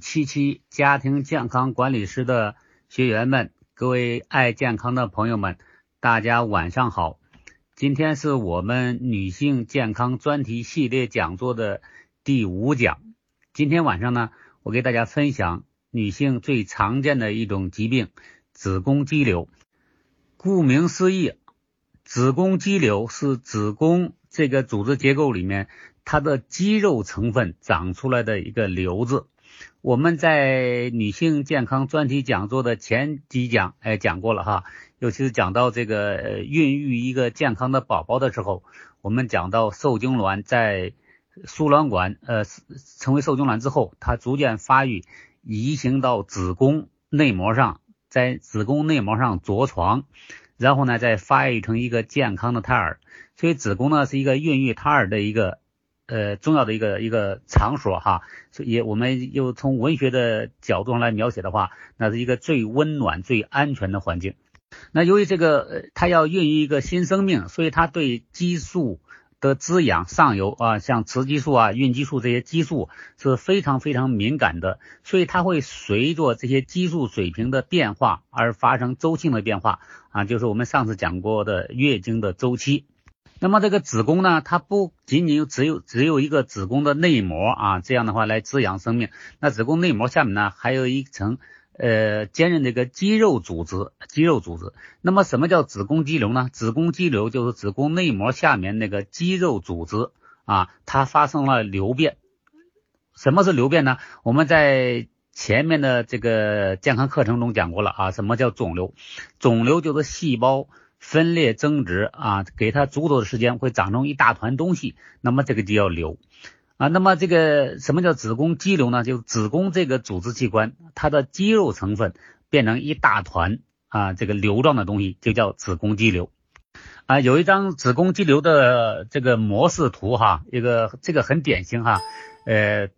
七七家庭健康管理师的学员们，各位爱健康的朋友们，大家晚上好。今天是我们女性健康专题系列讲座的第五讲。今天晚上呢，我给大家分享女性最常见的一种疾病——子宫肌瘤。顾名思义，子宫肌瘤是子宫这个组织结构里面它的肌肉成分长出来的一个瘤子。我们在女性健康专题讲座的前几讲，哎，讲过了哈，尤其是讲到这个孕育一个健康的宝宝的时候，我们讲到受精卵在输卵管呃成为受精卵之后，它逐渐发育，移行到子宫内膜上，在子宫内膜上着床，然后呢再发育成一个健康的胎儿，所以子宫呢是一个孕育胎儿的一个。呃，重要的一个一个场所哈，所以我们又从文学的角度上来描写的话，那是一个最温暖、最安全的环境。那由于这个它要孕育一个新生命，所以它对激素的滋养上游啊，像雌激素啊、孕激素这些激素是非常非常敏感的，所以它会随着这些激素水平的变化而发生周期性的变化啊，就是我们上次讲过的月经的周期。那么这个子宫呢，它不仅仅只有只有一个子宫的内膜啊，这样的话来滋养生命。那子宫内膜下面呢，还有一层呃坚韧的一个肌肉组织，肌肉组织。那么什么叫子宫肌瘤呢？子宫肌瘤就是子宫内膜下面那个肌肉组织啊，它发生了瘤变。什么是瘤变呢？我们在前面的这个健康课程中讲过了啊，什么叫肿瘤？肿瘤就是细胞。分裂增殖啊，给它足够的时间会长成一大团东西，那么这个就叫瘤啊。那么这个什么叫子宫肌瘤呢？就子宫这个组织器官，它的肌肉成分变成一大团啊，这个瘤状的东西就叫子宫肌瘤啊。有一张子宫肌瘤的这个模式图哈，一个这个很典型哈。呃，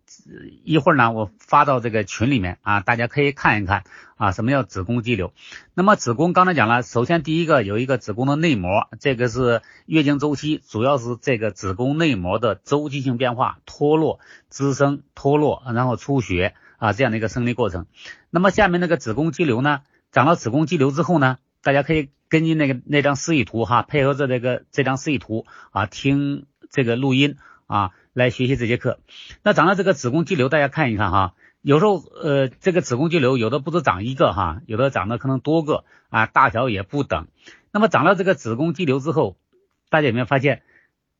一会儿呢，我发到这个群里面啊，大家可以看一看啊，什么叫子宫肌瘤？那么子宫刚才讲了，首先第一个有一个子宫的内膜，这个是月经周期，主要是这个子宫内膜的周期性变化，脱落、滋生、脱落，然后出血啊这样的一个生理过程。那么下面那个子宫肌瘤呢，长了子宫肌瘤之后呢，大家可以根据那个那张示意图哈，配合着这个这张示意图啊，听这个录音啊。来学习这节课，那长了这个子宫肌瘤，大家看一看哈，有时候呃这个子宫肌瘤有的不止长一个哈，有的长得可能多个啊，大小也不等。那么长了这个子宫肌瘤之后，大家有没有发现，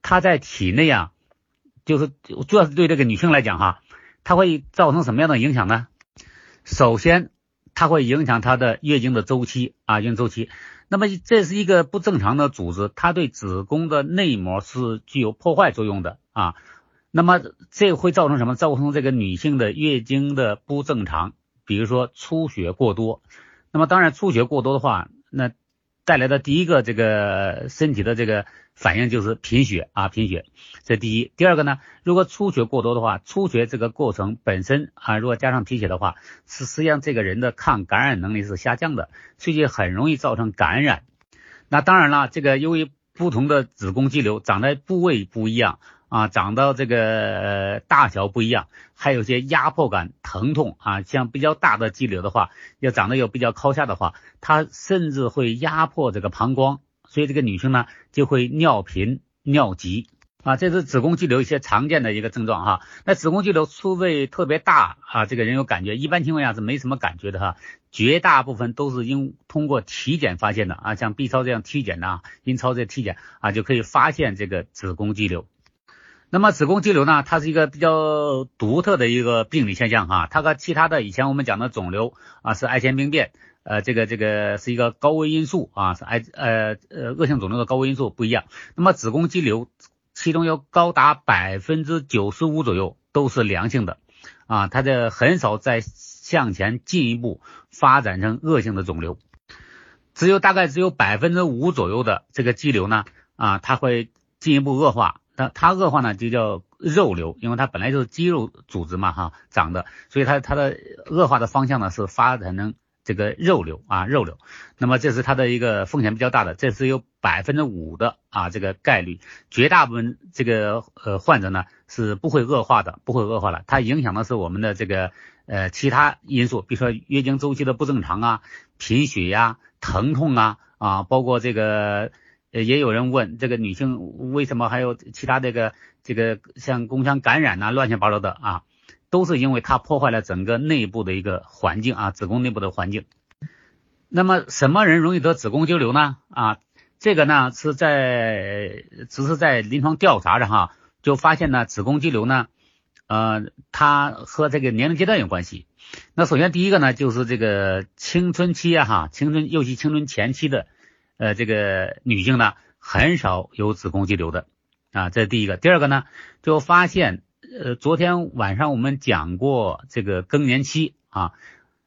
它在体内啊，就是主要是对这个女性来讲哈，它会造成什么样的影响呢？首先，它会影响她的月经的周期啊，月经周期。那么这是一个不正常的组织，它对子宫的内膜是具有破坏作用的啊。那么这会造成什么？造成这个女性的月经的不正常，比如说出血过多。那么当然出血过多的话，那带来的第一个这个身体的这个反应就是贫血啊，贫血。这第一。第二个呢，如果出血过多的话，出血这个过程本身啊，如果加上贫血的话，是实际上这个人的抗感染能力是下降的，所以很容易造成感染。那当然了，这个由于不同的子宫肌瘤长在部位不一样。啊，长到这个大小不一样，还有些压迫感、疼痛啊。像比较大的肌瘤的话，要长得又比较靠下的话，它甚至会压迫这个膀胱，所以这个女性呢就会尿频、尿急啊。这是子宫肌瘤一些常见的一个症状哈。那子宫肌瘤除非特别大啊，这个人有感觉，一般情况下是没什么感觉的哈。绝大部分都是因通过体检发现的啊，像 B 超这样体检呐，阴超这体检啊，就可以发现这个子宫肌瘤。那么子宫肌瘤呢，它是一个比较独特的一个病理现象哈，它和其他的以前我们讲的肿瘤啊是癌前病变，呃这个这个是一个高危因素啊是癌呃呃恶性肿瘤的高危因素不一样。那么子宫肌瘤其中有高达百分之九十五左右都是良性的啊，它的很少再向前进一步发展成恶性的肿瘤，只有大概只有百分之五左右的这个肌瘤呢啊，它会进一步恶化。它它恶化呢就叫肉瘤，因为它本来就是肌肉组织嘛哈长的，所以它它的恶化的方向呢是发展成这个肉瘤啊肉瘤，那么这是它的一个风险比较大的，这是有百分之五的啊这个概率，绝大部分这个呃患者呢是不会恶化的，不会恶化了，它影响的是我们的这个呃其他因素，比如说月经周期的不正常啊、贫血呀、疼痛啊啊，包括这个也有人问这个女性为什么还有其他这个这个像宫腔感染呐、乱七八糟的啊，都是因为它破坏了整个内部的一个环境啊，子宫内部的环境。那么什么人容易得子宫肌瘤呢？啊？这个呢是在只是在临床调查的哈，就发现呢子宫肌瘤呢，呃，它和这个年龄阶段有关系。那首先第一个呢就是这个青春期啊哈，青春尤其青春前期的呃这个女性呢很少有子宫肌瘤的啊，这是第一个。第二个呢就发现呃昨天晚上我们讲过这个更年期啊，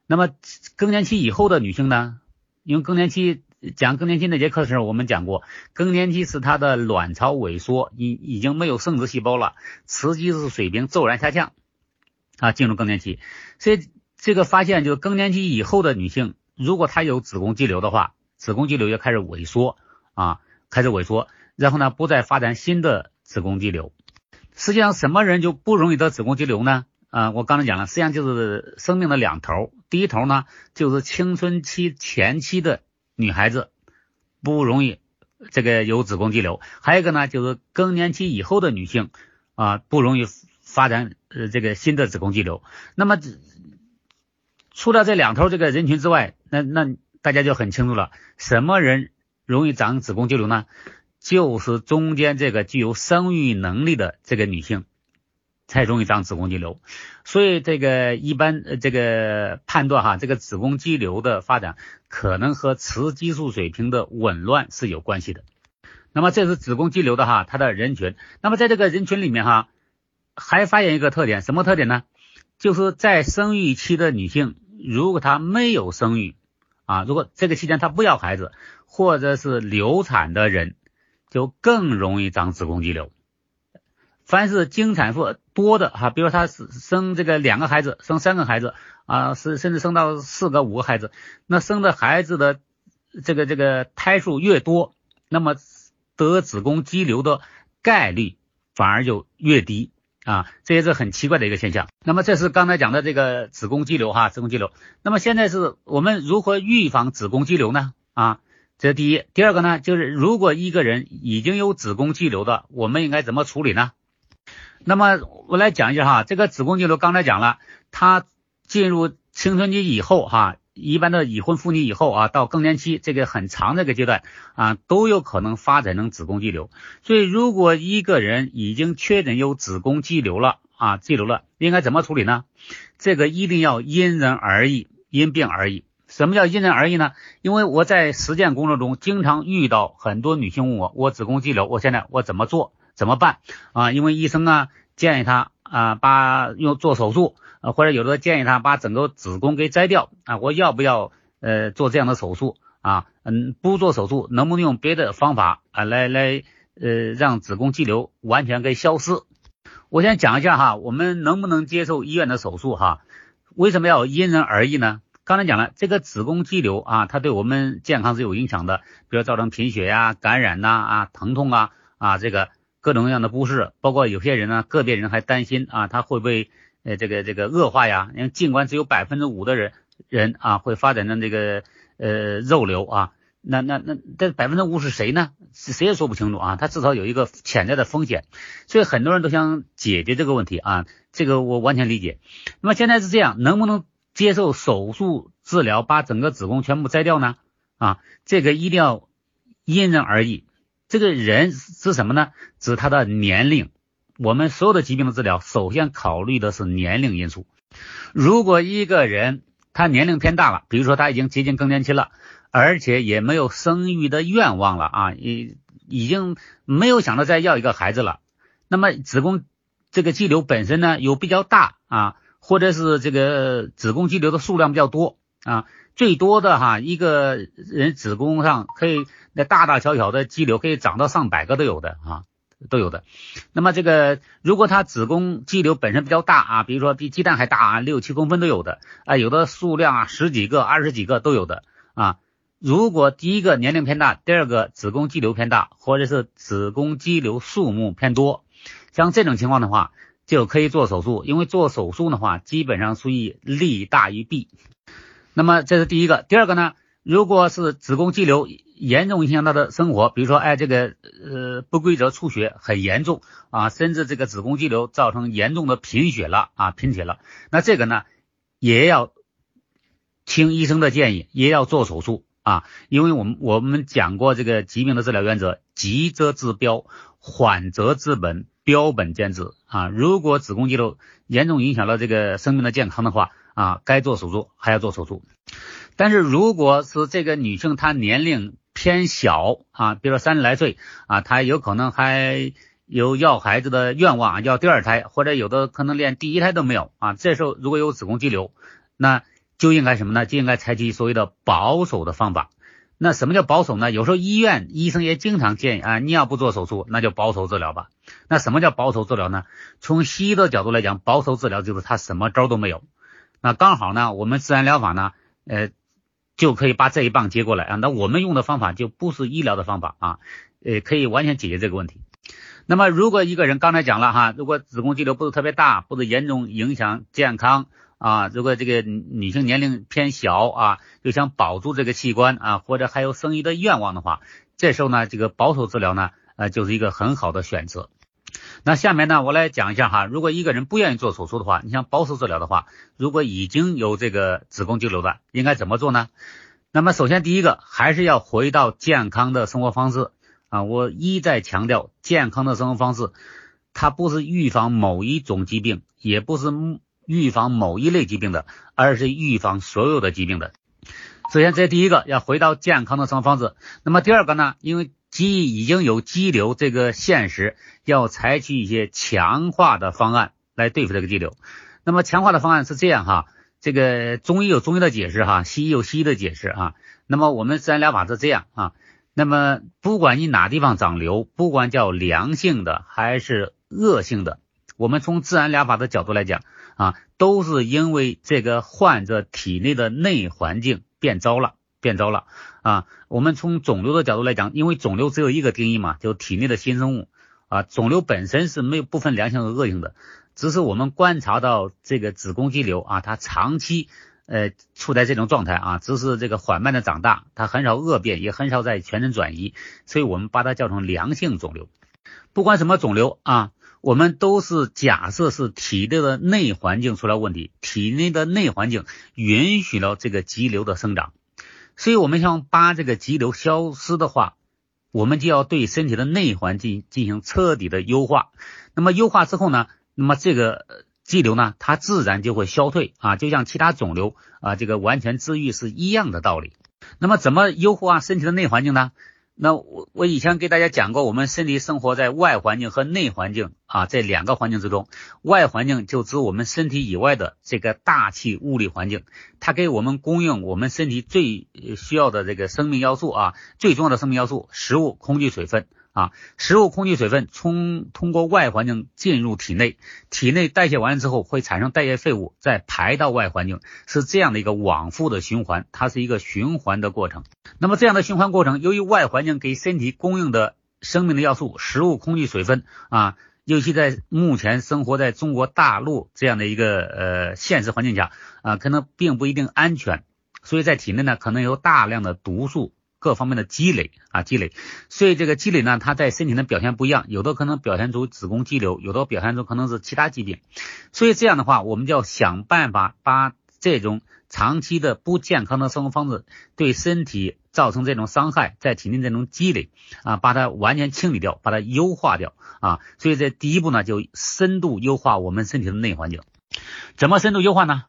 那么更年期以后的女性呢，因为更年期。讲更年期那节课的时候，我们讲过，更年期是她的卵巢萎缩，已已经没有生殖细胞了，雌激素水平骤然下降，啊，进入更年期。所以这个发现，就是更年期以后的女性，如果她有子宫肌瘤的话，子宫肌瘤就开始萎缩，啊，开始萎缩，然后呢，不再发展新的子宫肌瘤。实际上，什么人就不容易得子宫肌瘤呢？啊，我刚才讲了，实际上就是生命的两头，第一头呢，就是青春期前期的。女孩子不容易这个有子宫肌瘤，还有一个呢，就是更年期以后的女性啊，不容易发展呃这个新的子宫肌瘤。那么除了这两头这个人群之外，那那大家就很清楚了，什么人容易长子宫肌瘤呢？就是中间这个具有生育能力的这个女性。才容易长子宫肌瘤，所以这个一般呃这个判断哈，这个子宫肌瘤的发展可能和雌激素水平的紊乱是有关系的。那么这是子宫肌瘤的哈，它的人群。那么在这个人群里面哈，还发现一个特点，什么特点呢？就是在生育期的女性，如果她没有生育啊，如果这个期间她不要孩子，或者是流产的人，就更容易长子宫肌瘤。凡是经产妇多的哈，比如她是生这个两个孩子，生三个孩子啊，是甚至生到四个五个孩子，那生的孩子的这个这个胎数越多，那么得子宫肌瘤的概率反而就越低啊，这也是很奇怪的一个现象。那么这是刚才讲的这个子宫肌瘤哈，子宫肌瘤。那么现在是我们如何预防子宫肌瘤呢？啊，这是第一。第二个呢，就是如果一个人已经有子宫肌瘤的，我们应该怎么处理呢？那么我来讲一下哈，这个子宫肌瘤刚才讲了，它进入青春期以后哈，一般的已婚妇女以后啊，到更年期这个很长的一个阶段啊，都有可能发展成子宫肌瘤。所以如果一个人已经确诊有子宫肌瘤了啊，肌瘤了，应该怎么处理呢？这个一定要因人而异，因病而异。什么叫因人而异呢？因为我在实践工作中经常遇到很多女性问我，我子宫肌瘤，我现在我怎么做？怎么办啊？因为医生啊建议他啊把用做手术，啊或者有的建议他把整个子宫给摘掉啊。我要不要呃做这样的手术啊？嗯，不做手术，能不能用别的方法啊来来呃让子宫肌瘤完全给消失？我先讲一下哈，我们能不能接受医院的手术哈？为什么要因人而异呢？刚才讲了，这个子宫肌瘤啊，它对我们健康是有影响的，比如造成贫血呀、感染呐啊、疼痛啊啊这个。各种各样的不适，包括有些人呢，个别人还担心啊，他会不会呃这个这个恶化呀？因为尽管只有百分之五的人人啊会发展成这个呃肉瘤啊，那那那这百分之五是谁呢？谁也说不清楚啊，他至少有一个潜在的风险，所以很多人都想解决这个问题啊，这个我完全理解。那么现在是这样，能不能接受手术治疗把整个子宫全部摘掉呢？啊，这个一定要因人而异。这个人是什么呢？指他的年龄。我们所有的疾病的治疗，首先考虑的是年龄因素。如果一个人他年龄偏大了，比如说他已经接近更年期了，而且也没有生育的愿望了啊，已已经没有想着再要一个孩子了，那么子宫这个肌瘤本身呢又比较大啊，或者是这个子宫肌瘤的数量比较多啊。最多的哈，一个人子宫上可以那大大小小的肌瘤可以长到上百个都有的啊，都有的。那么这个如果他子宫肌瘤本身比较大啊，比如说比鸡蛋还大啊，六七公分都有的啊，有的数量啊十几个、二十几个都有的啊。如果第一个年龄偏大，第二个子宫肌瘤偏大，或者是子宫肌瘤数目偏多，像这种情况的话，就可以做手术，因为做手术的话，基本上属于利大于弊。那么这是第一个，第二个呢，如果是子宫肌瘤严重影响他的生活，比如说哎这个呃不规则出血很严重啊，甚至这个子宫肌瘤造成严重的贫血了啊贫血了，那这个呢也要听医生的建议，也要做手术啊，因为我们我们讲过这个疾病的治疗原则，急则治标，缓则治本。标本兼治啊！如果子宫肌瘤严重影响了这个生命的健康的话啊，该做手术还要做手术。但是如果是这个女性她年龄偏小啊，比如说三十来岁啊，他有可能还有要孩子的愿望，要第二胎，或者有的可能连第一胎都没有啊。这时候如果有子宫肌瘤，那就应该什么呢？就应该采取所谓的保守的方法。那什么叫保守呢？有时候医院医生也经常建议啊，你要不做手术，那就保守治疗吧。那什么叫保守治疗呢？从西医的角度来讲，保守治疗就是他什么招都没有。那刚好呢，我们自然疗法呢，呃，就可以把这一棒接过来啊。那我们用的方法就不是医疗的方法啊，呃，可以完全解决这个问题。那么如果一个人刚才讲了哈，如果子宫肌瘤不是特别大，不是严重影响健康。啊，如果这个女性年龄偏小啊，又想保住这个器官啊，或者还有生育的愿望的话，这时候呢，这个保守治疗呢，呃，就是一个很好的选择。那下面呢，我来讲一下哈，如果一个人不愿意做手术的话，你想保守治疗的话，如果已经有这个子宫肌瘤的，应该怎么做呢？那么首先第一个还是要回到健康的生活方式啊，我一再强调，健康的生活方式，它不是预防某一种疾病，也不是。预防某一类疾病的，而是预防所有的疾病的。首先，这第一个要回到健康的生活方式。那么第二个呢？因为肌已经有肌瘤这个现实，要采取一些强化的方案来对付这个肌瘤。那么强化的方案是这样哈，这个中医有中医的解释哈，西医有西医的解释啊。那么我们自然疗法是这样啊。那么不管你哪地方长瘤，不管叫良性的还是恶性的，我们从自然疗法的角度来讲。啊，都是因为这个患者体内的内环境变糟了，变糟了啊。我们从肿瘤的角度来讲，因为肿瘤只有一个定义嘛，就体内的新生物啊。肿瘤本身是没有不分良性和恶性的，只是我们观察到这个子宫肌瘤啊，它长期呃处在这种状态啊，只是这个缓慢的长大，它很少恶变，也很少在全身转移，所以我们把它叫成良性肿瘤。不管什么肿瘤啊。我们都是假设是体内的内环境出了问题，体内的内环境允许了这个肌瘤的生长，所以我们想把这个肌瘤消失的话，我们就要对身体的内环境进行彻底的优化。那么优化之后呢，那么这个肌瘤呢，它自然就会消退啊，就像其他肿瘤啊，这个完全治愈是一样的道理。那么怎么优化身体的内环境呢？那我我以前给大家讲过，我们身体生活在外环境和内环境啊这两个环境之中，外环境就指我们身体以外的这个大气物理环境，它给我们供应我们身体最需要的这个生命要素啊，最重要的生命要素，食物、空气、水分。啊，食物、空气、水分从通过外环境进入体内，体内代谢完之后会产生代谢废物，再排到外环境，是这样的一个往复的循环，它是一个循环的过程。那么这样的循环过程，由于外环境给身体供应的生命的要素，食物、空气、水分啊，尤其在目前生活在中国大陆这样的一个呃现实环境下啊，可能并不一定安全，所以在体内呢，可能有大量的毒素。各方面的积累啊，积累，所以这个积累呢，它在身体的表现不一样，有的可能表现出子宫肌瘤，有的表现出可能是其他疾病。所以这样的话，我们就要想办法把这种长期的不健康的生活方式对身体造成这种伤害，在体内这种积累啊，把它完全清理掉，把它优化掉啊。所以这第一步呢，就深度优化我们身体的内环境。怎么深度优化呢？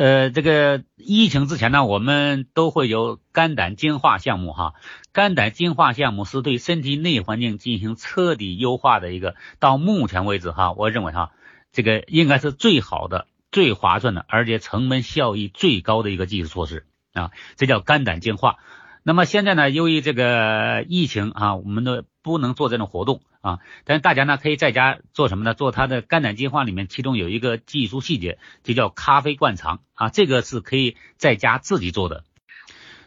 呃，这个疫情之前呢，我们都会有肝胆净化项目哈。肝胆净化项目是对身体内环境进行彻底优化的一个，到目前为止哈，我认为哈，这个应该是最好的、最划算的，而且成本效益最高的一个技术措施啊，这叫肝胆净化。那么现在呢，由于这个疫情啊，我们都不能做这种活动啊，但是大家呢可以在家做什么呢？做它的肝胆净化里面，其中有一个技术细节，就叫咖啡灌肠啊，这个是可以在家自己做的。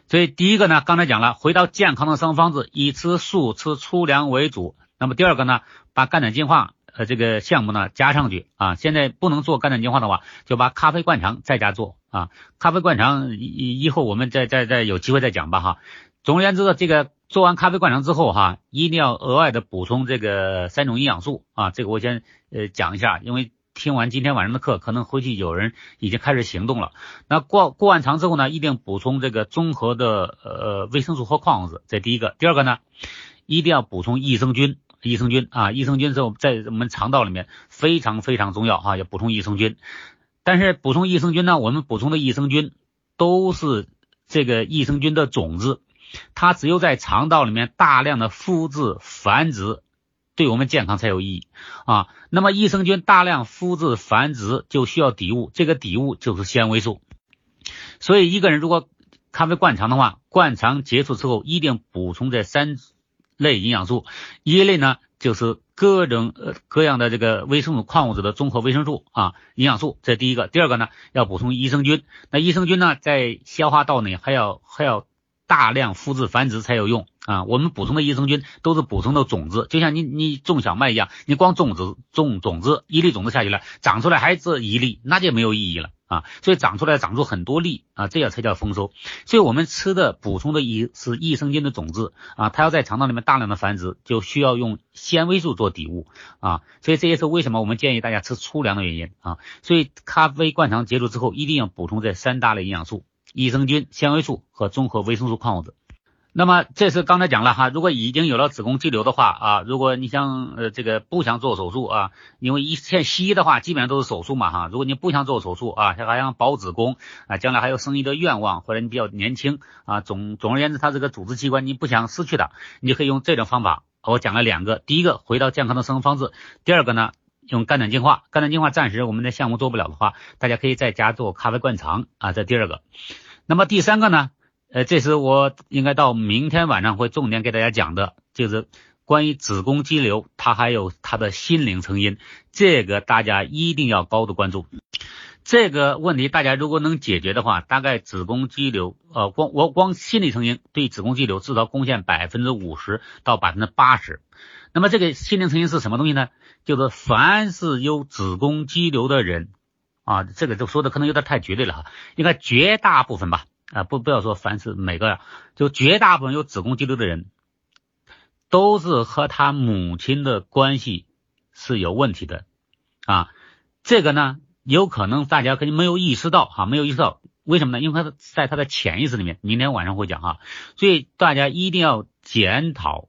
所以第一个呢，刚才讲了，回到健康的生活方式，以吃素、吃粗粮为主。那么第二个呢，把肝胆净化呃这个项目呢加上去啊。现在不能做肝胆净化的话，就把咖啡灌肠在家做啊。咖啡灌肠以以后我们再再再有机会再讲吧哈。总而言之，这个做完咖啡灌肠之后哈，一定要额外的补充这个三种营养素啊。这个我先呃讲一下，因为。听完今天晚上的课，可能回去有人已经开始行动了。那过过完肠之后呢，一定补充这个综合的呃维生素和矿物质，这第一个。第二个呢，一定要补充益生菌。益生菌啊，益生菌是在我们肠道里面非常非常重要啊，要补充益生菌。但是补充益生菌呢，我们补充的益生菌都是这个益生菌的种子，它只有在肠道里面大量的复制繁殖。对我们健康才有意义啊！那么益生菌大量复制繁殖就需要底物，这个底物就是纤维素。所以一个人如果咖啡灌肠的话，灌肠结束之后一定补充这三类营养素。一类呢就是各种呃各样的这个维生素、矿物质的综合维生素啊营养素，这第一个。第二个呢要补充益生菌。那益生菌呢在消化道内还要还要大量复制繁殖才有用。啊，我们补充的益生菌都是补充的种子，就像你你种小麦一样，你光种子种种子一粒种子下去了，长出来还是一粒，那就没有意义了啊。所以长出来长出很多粒啊，这样才叫丰收。所以我们吃的补充的益是益生菌的种子啊，它要在肠道里面大量的繁殖，就需要用纤维素做底物啊。所以这也是为什么我们建议大家吃粗粮的原因啊。所以咖啡灌肠结束之后，一定要补充这三大类营养素：益生菌、纤维素和综合维生素、矿物质。那么这是刚才讲了哈，如果已经有了子宫肌瘤的话啊，如果你想呃这个不想做手术啊，因为一现西医的话基本上都是手术嘛哈，如果你不想做手术啊，还想保子宫啊，将来还有生育的愿望，或者你比较年轻啊，总总而言之，它这个组织器官你不想失去的，你就可以用这种方法。我讲了两个，第一个回到健康的生活方式，第二个呢用肝胆净化，肝胆净化暂时我们的项目做不了的话，大家可以在家做咖啡灌肠啊，这第二个。那么第三个呢？呃，这是我应该到明天晚上会重点给大家讲的，就是关于子宫肌瘤，它还有它的心灵成因，这个大家一定要高度关注。这个问题大家如果能解决的话，大概子宫肌瘤，呃，光我光心理成因对子宫肌瘤至少贡献百分之五十到百分之八十。那么这个心灵成因是什么东西呢？就是凡是有子宫肌瘤的人啊，这个就说的可能有点太绝对了哈，应该绝大部分吧。啊，不不要说凡是每个，就绝大部分有子宫肌瘤的人，都是和他母亲的关系是有问题的啊。这个呢，有可能大家肯定没有意识到哈，没有意识到为什么呢？因为他在他的潜意识里面，明天晚上会讲哈。所以大家一定要检讨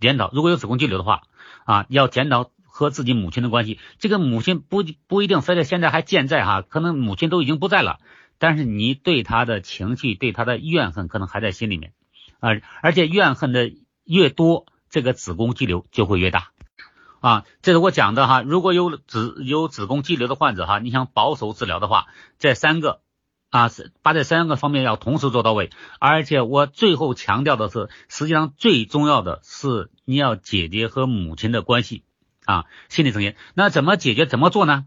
检讨，如果有子宫肌瘤的话啊，要检讨和自己母亲的关系。这个母亲不不一定非得现在还健在哈，可能母亲都已经不在了。但是你对他的情绪，对他的怨恨可能还在心里面啊，而且怨恨的越多，这个子宫肌瘤就会越大啊。这是我讲的哈。如果有子有子宫肌瘤的患者哈，你想保守治疗的话，这三个啊把这三个方面要同时做到位。而且我最后强调的是，实际上最重要的是你要解决和母亲的关系啊，心理层面。那怎么解决？怎么做呢？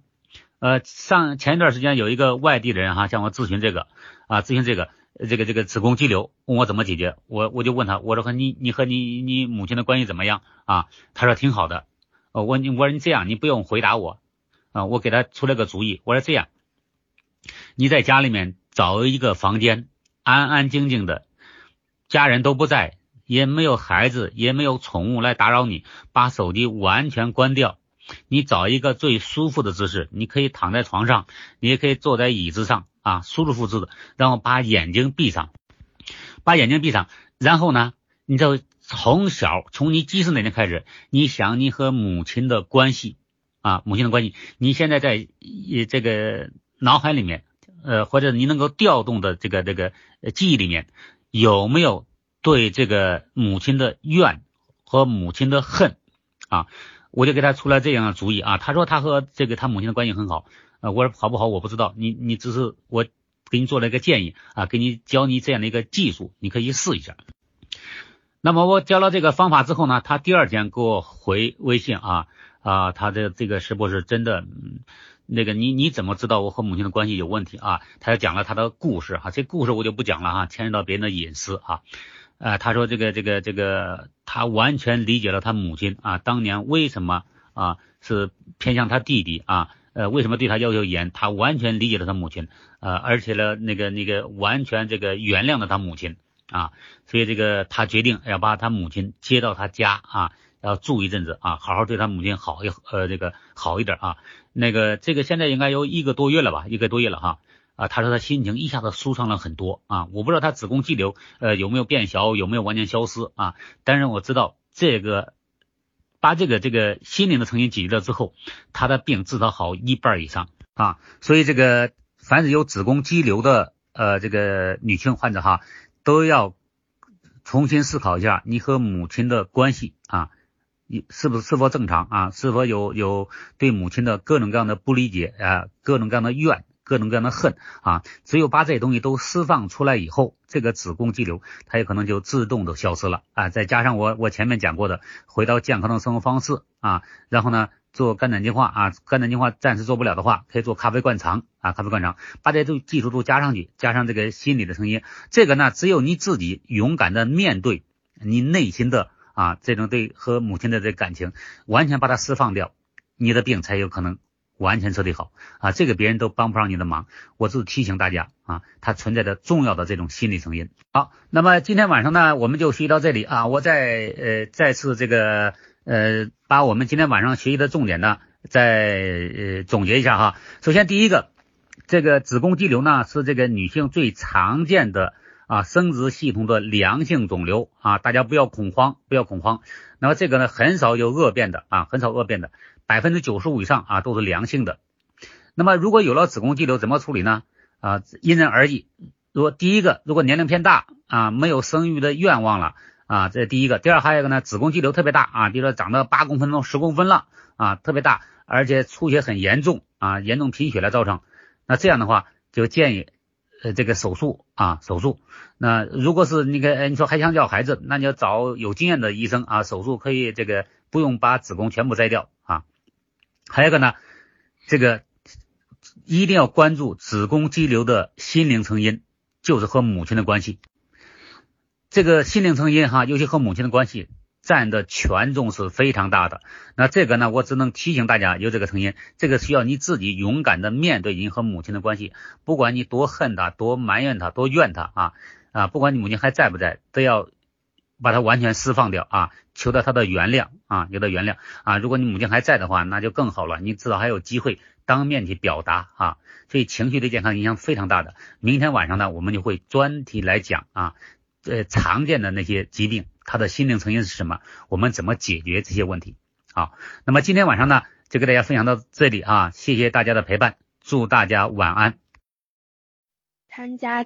呃，上前一段时间有一个外地人哈向我咨询这个啊，咨询这个这个这个子宫肌瘤，问我怎么解决。我我就问他，我说和你你和你你母亲的关系怎么样啊？他说挺好的。我你，我说你这样，你不用回答我啊，我给他出了个主意。我说这样，你在家里面找一个房间，安安静静的，家人都不在，也没有孩子，也没有宠物来打扰你，把手机完全关掉。你找一个最舒服的姿势，你可以躺在床上，你也可以坐在椅子上啊，舒舒服服的，然后把眼睛闭上，把眼睛闭上，然后呢，你就从小从你记事那天开始，你想你和母亲的关系啊，母亲的关系，你现在在这个脑海里面，呃，或者你能够调动的这个这个记忆里面，有没有对这个母亲的怨和母亲的恨啊？我就给他出了这样的主意啊，他说他和这个他母亲的关系很好，呃，我说好不好我不知道，你你只是我给你做了一个建议啊，给你教你这样的一个技术，你可以试一下。那么我教了这个方法之后呢，他第二天给我回微信啊啊，他的这个是不是真的？那个你你怎么知道我和母亲的关系有问题啊？他讲了他的故事哈，这故事我就不讲了哈，牵扯到别人的隐私啊。呃，他说这个这个这个，他完全理解了他母亲啊，当年为什么啊，是偏向他弟弟啊。呃，为什么对他要求严？他完全理解了他母亲，呃，而且呢，那个那个完全这个原谅了他母亲啊。所以这个他决定要把他母亲接到他家啊，要住一阵子啊，好好对他母亲好一呃这个好一点啊。那个这个现在应该有一个多月了吧，一个多月了哈。啊，他说他心情一下子舒畅了很多啊！我不知道他子宫肌瘤呃有没有变小，有没有完全消失啊？但是我知道这个把这个这个心灵的成因解决了之后，他的病至少好一半以上啊！所以这个凡是有子宫肌瘤的呃这个女性患者哈，都要重新思考一下你和母亲的关系啊，你是不是是否正常啊？是否有有对母亲的各种各样的不理解啊，各种各样的怨？各种各样的恨啊，只有把这些东西都释放出来以后，这个子宫肌瘤它有可能就自动的消失了啊。再加上我我前面讲过的，回到健康的生活方式啊，然后呢做肝胆净化啊，肝胆净化暂时做不了的话，可以做咖啡灌肠啊，咖啡灌肠，把这都技术都加上去，加上这个心理的声音，这个呢只有你自己勇敢的面对你内心的啊这种对和母亲的这感情，完全把它释放掉，你的病才有可能。完全彻底好啊，这个别人都帮不上你的忙。我只是提醒大家啊，它存在着重要的这种心理成因。好，那么今天晚上呢，我们就学习到这里啊。我再呃再次这个呃把我们今天晚上学习的重点呢再呃总结一下哈。首先第一个，这个子宫肌瘤呢是这个女性最常见的啊生殖系统的良性肿瘤啊，大家不要恐慌，不要恐慌。那么这个呢很少有恶变的啊，很少恶变的。百分之九十五以上啊都是良性的。那么如果有了子宫肌瘤，怎么处理呢？啊，因人而异。如果第一个，如果年龄偏大啊，没有生育的愿望了啊，这第一个。第二还有一个呢，子宫肌瘤特别大啊，比如说长到八公分到十公分了啊，特别大，而且出血很严重啊，严重贫血来造成。那这样的话，就建议呃这个手术啊手术。那如果是那个你说还想要孩子，那你要找有经验的医生啊，手术可以这个不用把子宫全部摘掉。还有一个呢，这个一定要关注子宫肌瘤的心灵成因，就是和母亲的关系。这个心灵成因哈，尤其和母亲的关系占的权重是非常大的。那这个呢，我只能提醒大家有这个成因，这个需要你自己勇敢的面对你和母亲的关系。不管你多恨他，多埋怨他，多怨他啊啊，不管你母亲还在不在，都要。把它完全释放掉啊，求到他的原谅啊，求到原谅啊。如果你母亲还在的话，那就更好了，你至少还有机会当面去表达啊。所以情绪对健康影响非常大的。明天晚上呢，我们就会专题来讲啊，呃，常见的那些疾病，它的心灵成因是什么，我们怎么解决这些问题。好，那么今天晚上呢，就给大家分享到这里啊，谢谢大家的陪伴，祝大家晚安。参加。